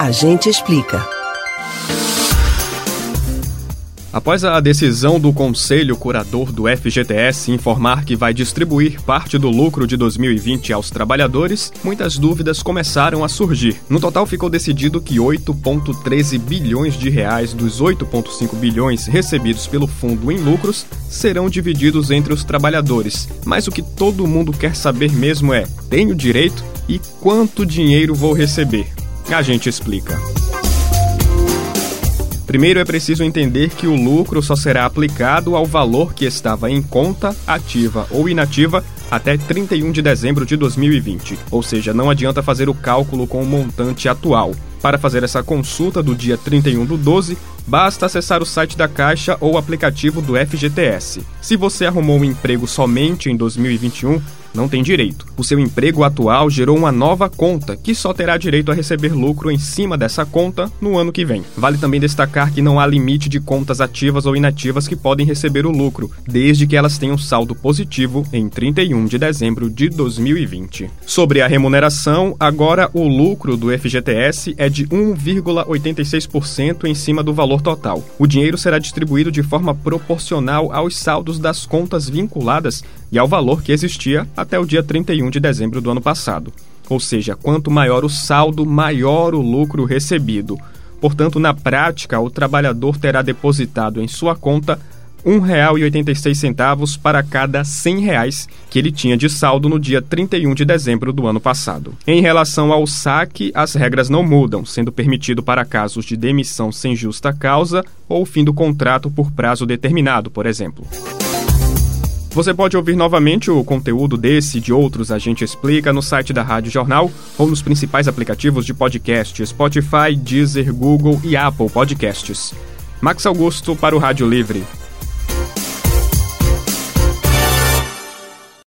A gente explica. Após a decisão do Conselho Curador do FGTS informar que vai distribuir parte do lucro de 2020 aos trabalhadores, muitas dúvidas começaram a surgir. No total ficou decidido que 8,13 bilhões de reais dos 8,5 bilhões recebidos pelo fundo em lucros serão divididos entre os trabalhadores. Mas o que todo mundo quer saber mesmo é: tenho direito e quanto dinheiro vou receber? A gente explica. Primeiro é preciso entender que o lucro só será aplicado ao valor que estava em conta, ativa ou inativa até 31 de dezembro de 2020. Ou seja, não adianta fazer o cálculo com o montante atual. Para fazer essa consulta do dia 31 do 12, basta acessar o site da Caixa ou o aplicativo do FGTS. Se você arrumou um emprego somente em 2021, não tem direito. O seu emprego atual gerou uma nova conta, que só terá direito a receber lucro em cima dessa conta no ano que vem. Vale também destacar que não há limite de contas ativas ou inativas que podem receber o lucro, desde que elas tenham saldo positivo em 31 de dezembro de 2020. Sobre a remuneração, agora o lucro do FGTS é de 1,86% em cima do valor total. O dinheiro será distribuído de forma proporcional aos saldos das contas vinculadas e ao valor que existia até o dia 31 de dezembro do ano passado. Ou seja, quanto maior o saldo, maior o lucro recebido. Portanto, na prática, o trabalhador terá depositado em sua conta R$ 1,86 para cada 100 reais que ele tinha de saldo no dia 31 de dezembro do ano passado. Em relação ao saque, as regras não mudam, sendo permitido para casos de demissão sem justa causa ou fim do contrato por prazo determinado, por exemplo. Você pode ouvir novamente o conteúdo desse e de outros A Gente Explica no site da Rádio Jornal ou nos principais aplicativos de podcast Spotify, Deezer, Google e Apple Podcasts. Max Augusto para o Rádio Livre.